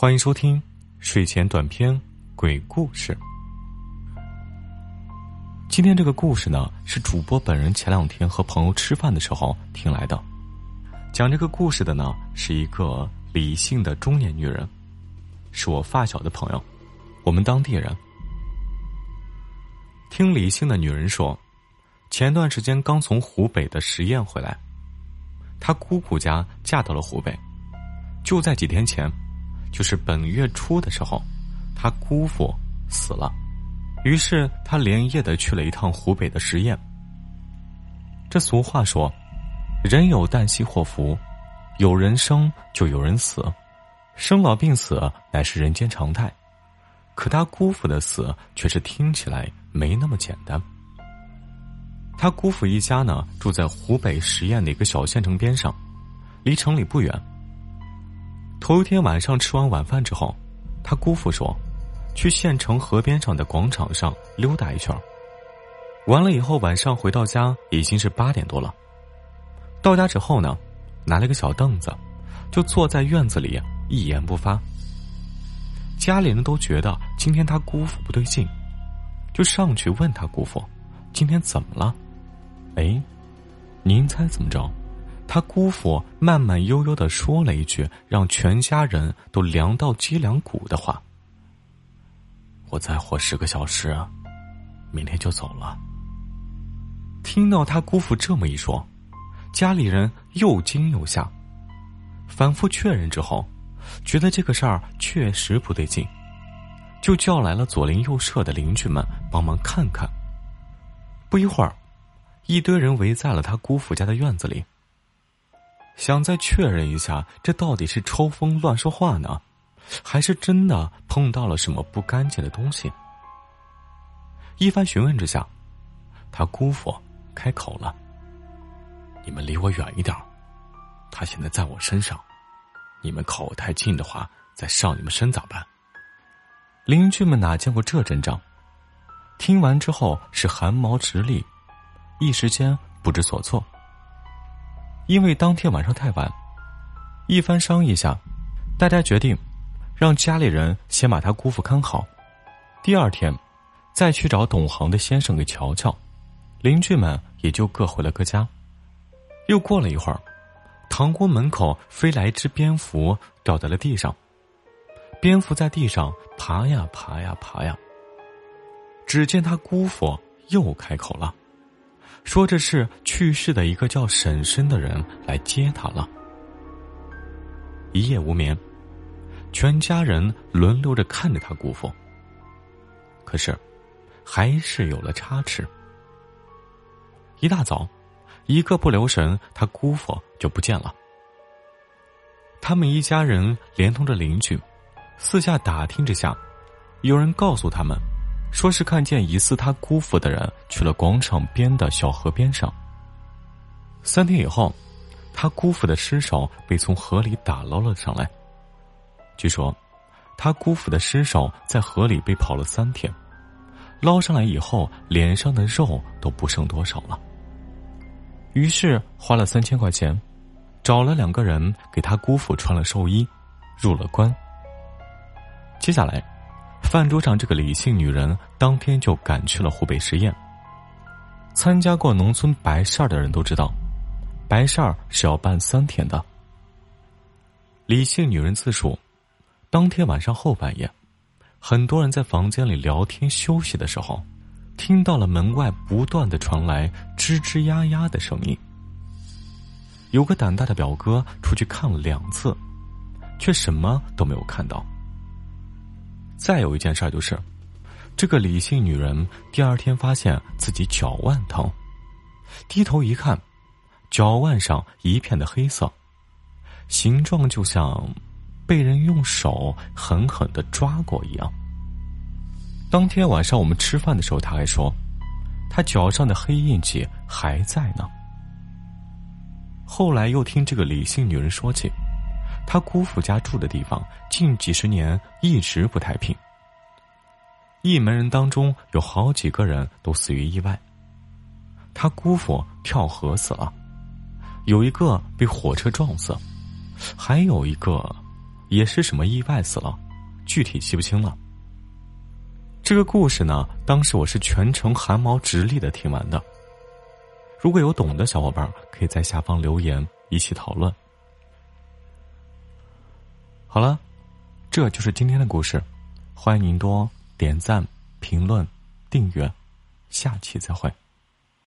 欢迎收听睡前短篇鬼故事。今天这个故事呢，是主播本人前两天和朋友吃饭的时候听来的。讲这个故事的呢，是一个理性的中年女人，是我发小的朋友，我们当地人。听理性的女人说，前段时间刚从湖北的十堰回来，她姑姑家嫁到了湖北，就在几天前。就是本月初的时候，他姑父死了，于是他连夜的去了一趟湖北的十堰。这俗话说：“人有旦夕祸福，有人生就有人死，生老病死乃是人间常态。”可他姑父的死却是听起来没那么简单。他姑父一家呢，住在湖北十堰的一个小县城边上，离城里不远。头一天晚上吃完晚饭之后，他姑父说，去县城河边上的广场上溜达一圈。完了以后，晚上回到家已经是八点多了。到家之后呢，拿了个小凳子，就坐在院子里一言不发。家里人都觉得今天他姑父不对劲，就上去问他姑父，今天怎么了？哎，您猜怎么着？他姑父慢慢悠悠的说了一句让全家人都凉到脊梁骨的话：“我再活十个小时，明天就走了。”听到他姑父这么一说，家里人又惊又吓，反复确认之后，觉得这个事儿确实不对劲，就叫来了左邻右舍的邻居们帮忙看看。不一会儿，一堆人围在了他姑父家的院子里。想再确认一下，这到底是抽风乱说话呢，还是真的碰到了什么不干净的东西？一番询问之下，他姑父开口了：“你们离我远一点他现在在我身上，你们靠太近的话，再上你们身咋办？”邻居们哪见过这阵仗，听完之后是汗毛直立，一时间不知所措。因为当天晚上太晚，一番商议下，大家决定让家里人先把他姑父看好，第二天再去找懂行的先生给瞧瞧。邻居们也就各回了各家。又过了一会儿，堂屋门口飞来一只蝙蝠，掉在了地上。蝙蝠在地上爬呀爬呀爬呀。只见他姑父又开口了。说这是去世的一个叫婶婶的人来接他了。一夜无眠，全家人轮流着看着他姑父。可是，还是有了差池。一大早，一个不留神，他姑父就不见了。他们一家人连同着邻居，四下打听之下，有人告诉他们。说是看见疑似他姑父的人去了广场边的小河边上。三天以后，他姑父的尸首被从河里打捞了上来。据说，他姑父的尸首在河里被泡了三天，捞上来以后，脸上的肉都不剩多少了。于是花了三千块钱，找了两个人给他姑父穿了寿衣，入了棺。接下来。饭桌上，这个李姓女人当天就赶去了湖北十堰。参加过农村白事儿的人都知道，白事儿是要办三天的。李姓女人自述，当天晚上后半夜，很多人在房间里聊天休息的时候，听到了门外不断的传来吱吱呀呀的声音。有个胆大的表哥出去看了两次，却什么都没有看到。再有一件事就是，这个李姓女人第二天发现自己脚腕疼，低头一看，脚腕上一片的黑色，形状就像被人用手狠狠的抓过一样。当天晚上我们吃饭的时候，他还说，他脚上的黑印记还在呢。后来又听这个李姓女人说起。他姑父家住的地方近几十年一直不太平。一门人当中有好几个人都死于意外。他姑父跳河死了有一个被火车撞死还有一个也是什么意外死了具体记不清了。这个故事呢当时我是全程汗毛直立的听完的。如果有懂的小伙伴可以在下方留言一起讨论。好了这就是今天的故事。欢迎您多点赞评论订阅下期再会。